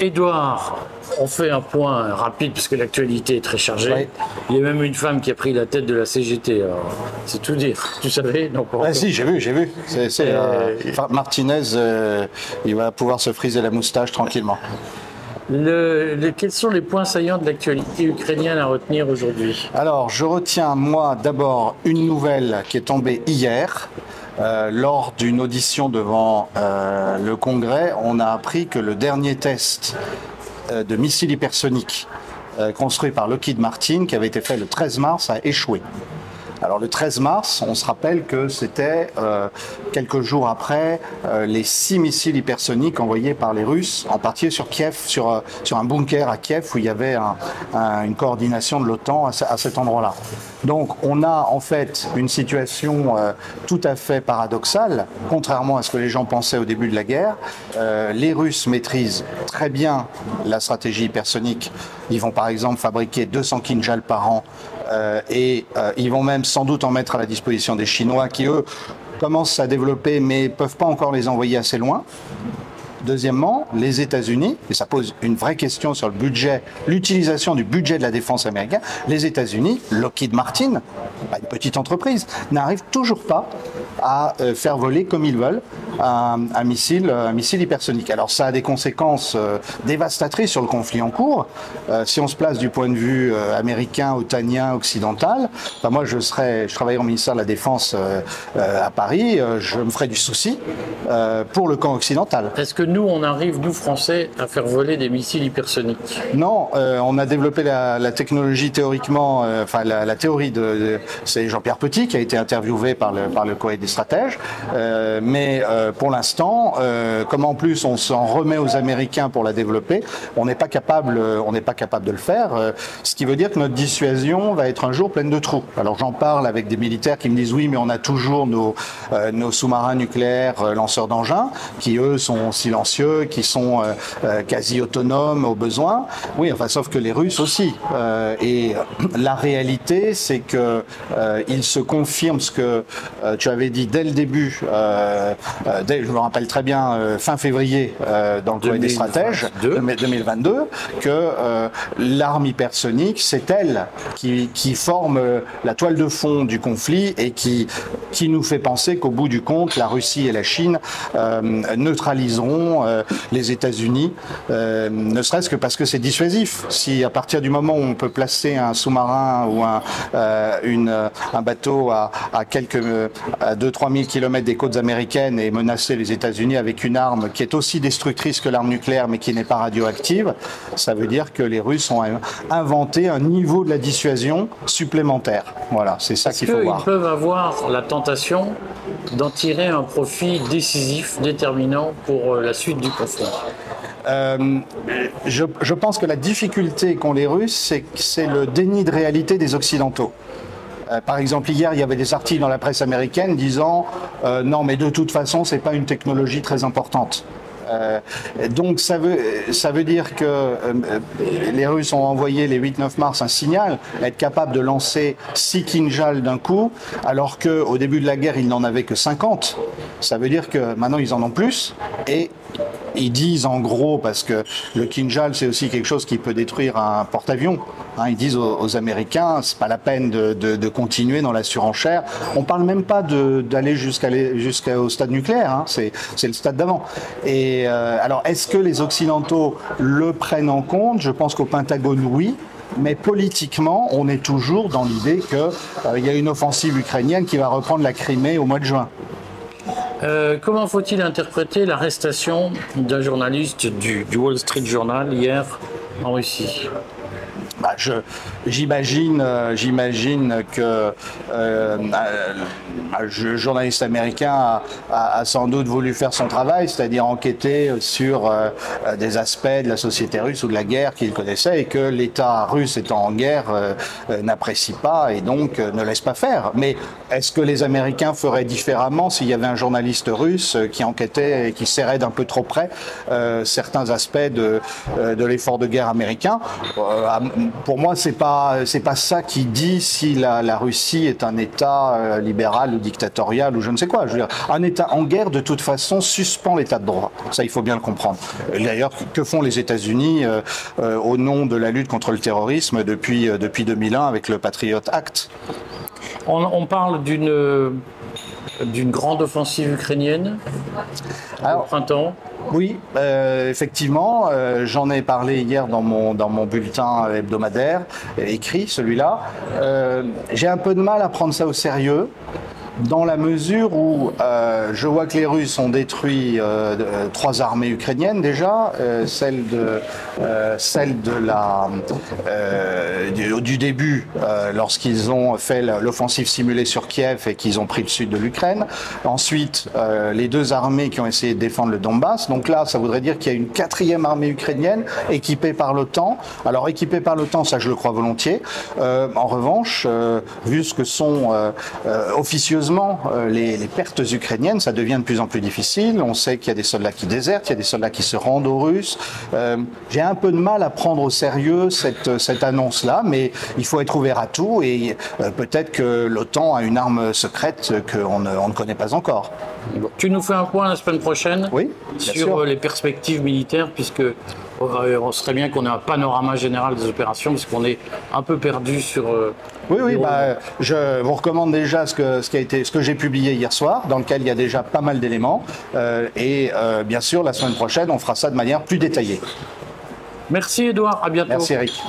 Edouard, on fait un point rapide parce que l'actualité est très chargée. Il y a même une femme qui a pris la tête de la CGT. C'est tout dire. Tu savais? Donc, on- Ah, si, j'ai vu, j'ai vu. C'est, c'est, euh, Martinez, euh, il va pouvoir se friser la moustache tranquillement. Le- le- quels sont les points saillants de l'actualité ukrainienne à retenir aujourd'hui? Alors, je retiens, moi, d'abord une nouvelle qui est tombée hier. Euh, lors d'une audition devant euh, le Congrès, on a appris que le dernier test euh, de missile hypersonique construit par Lockheed Martin, qui avait été fait le 13 mars, a échoué. Alors le 13 mars, on se rappelle que c'était euh, quelques jours après euh, les six missiles hypersoniques envoyés par les Russes, en partie sur Kiev, sur, euh, sur un bunker à Kiev où il y avait un- un- une coordination de l'OTAN à, ce- à cet endroit-là. Donc on a en fait une situation tout à fait paradoxale, contrairement à ce que les gens pensaient au début de la guerre. Les Russes maîtrisent très bien la stratégie hypersonique. Ils vont par exemple fabriquer 200 Kinjal par an et euh, ils vont même sans doute en mettre à la disposition des Chinois qui, eux, commencent à développer mais peuvent pas encore les envoyer assez loin. Deuxièmement, les États-Unis, et ça pose une vraie question sur le budget, l'utilisation du budget de la défense américaine, les États-Unis, Lockheed Martin, une petite entreprise, n'arrivent toujours pas à euh, faire voler comme ils veulent un, un missile, un missile hypersonique. Alors ça a des conséquences euh, dévastatrices sur le conflit en cours. Euh, si on se place du point de vue euh, américain, otanien, occidental, enfin, moi je serais, je travaille au ministère de la Défense à Paris, je me ferais du souci pour le camp occidental. Est-ce que nous, on arrive, nous Français, à faire voler des missiles hypersoniques? Non, on a développé la, la technologie théoriquement, enfin la, la théorie de, de- c'est Jean-Pierre Petit qui a été interviewé par le par le des stratèges, mais euh, pour l'instant, euh, comme en plus on s'en remet aux Américains pour la développer, on n'est pas capable, euh, on n'est pas capable de le faire. euh, ce qui veut dire que notre dissuasion va être un jour pleine de trous. Alors j'en parle avec des militaires qui me disent oui, mais on a toujours nos nos sous-marins nucléaires lanceurs d'engins qui eux sont silencieux, qui sont quasi autonomes au besoin. Oui, enfin sauf que les Russes aussi. Et la réalité, c'est que il se confirme ce que tu avais dit dès le début. Euh, dès, je me rappelle très bien euh, fin février euh, dans le courrier des 2022. stratèges de 2022 que l'arme hypersonique, c'est elle qui, qui forme la toile de fond du conflit et qui, qui nous fait penser qu'au bout du compte, la Russie et la Chine neutraliseront les États-Unis, ne serait-ce que parce que c'est dissuasif. Si à partir du moment où on peut placer un sous-marin ou un, une, un bateau à, à quelques à 2-3 000 kilomètres des côtes américaines et menacer les États-Unis avec une arme qui est aussi destructrice que l'arme nucléaire mais qui n'est pas radioactive, ça veut dire que les Russes ont inventé un niveau de la dissuasion supplémentaire. Voilà, c'est ça qu'il faut qu'ils voir. peuvent avoir la tentation d'en tirer un profit décisif, déterminant pour euh, la suite du conflit? Euh, je, je pense que la difficulté qu'ont les Russes, c'est le déni de réalité des Occidentaux. Euh, par exemple, hier, il y avait des articles dans la presse américaine disant euh, non, mais de toute façon, c'est pas une technologie très importante. Euh, donc ça veut, dire que les Russes ont envoyé les 8-9 mars un signal, être capable de lancer 6 Kinjal d'un coup, alors qu'au début de la guerre, ils n'en avaient que 50. Ça veut dire que maintenant, ils en ont plus. Ils disent en gros, parce que le Kinjal, c'est aussi quelque chose qui peut détruire un porte-avions. Hein, ils disent aux, Américains, c'est pas la peine de, continuer dans la surenchère. On parle même pas d'aller jusqu'au stade nucléaire. hein, c'est le stade d'avant. Euh, alors, est-ce que les Occidentaux le prennent en compte? Je pense qu'au Pentagone, oui. Mais politiquement, on est toujours dans l'idée qu'il y a une offensive ukrainienne qui va reprendre la Crimée au mois de juin. Euh, comment faut-il interpréter l'arrestation d'un journaliste du, du Wall Street Journal hier en Russie? Bah, j'imagine, euh, j'imagine que euh, euh, journaliste américain a, a- a sans doute voulu faire son travail, c'est-à-dire enquêter sur euh, euh, des aspects de la société russe ou de la guerre qu'il connaissait et que l'État russe étant en guerre n'apprécie pas et donc ne laisse pas faire. Mais est-ce que les Américains feraient différemment s'il y avait un journaliste russe qui enquêtait et qui serrait d'un peu trop près certains aspects de, de l'effort de guerre américain? Pour moi, c'est pas c'est pas ça qui dit si la, la Russie est un État euh, libéral ou dictatorial ou je ne sais quoi. Je veux dire, un État en guerre, de toute façon, suspend l'État de droit. Ça, il faut bien le comprendre. D'ailleurs, que font les États-Unis euh, euh, au nom de la lutte contre le terrorisme depuis depuis 2001 avec le Patriot Act? On, on parle d'une d'une grande offensive ukrainienne Alors, au printemps. Oui, euh, effectivement, euh, j'en ai parlé hier dans mon, dans mon bulletin hebdomadaire, euh, écrit celui-là. Euh, J'ai un peu de mal à prendre ça au sérieux. Dans la mesure où euh, je vois que les Russes ont détruit euh, euh, trois armées ukrainiennes déjà, euh, celle de euh, celle de la euh, du, du début lorsqu'ils ont fait l'offensive simulée sur Kiev et qu'ils ont pris le sud de l'Ukraine. Ensuite, les deux armées qui ont essayé de défendre le Donbass. Donc là, ça voudrait dire qu'il y a une quatrième armée ukrainienne équipée par l'OTAN. Alors équipée par l'OTAN, ça je le crois volontiers. En revanche, vu ce que sont officieusement euh, les, les pertes ukrainiennes, ça devient de plus en plus difficile. On sait qu'il y a des soldats qui désertent, il y a des soldats qui se rendent aux Russes. Euh, J'ai un peu de mal à prendre au sérieux cette, cette annonce-là, mais il faut être ouvert à tout et euh, peut-être que l'OTAN a une arme secrète qu'on ne, on ne connaît pas encore. Tu nous fais un point la semaine prochaine Oui, sur sûr. euh, les perspectives militaires, puisque euh, on serait bien qu'on ait un panorama général des opérations, parce qu'on est un peu perdu sur. euh, Oui, oui, bah, je vous recommande déjà ce que, ce qui a été, ce que j'ai publié hier soir, dans lequel il y a déjà pas mal d'éléments. Euh, et euh, bien sûr, la semaine prochaine, on fera ça de manière plus détaillée. Merci Edouard, à bientôt. Merci Eric.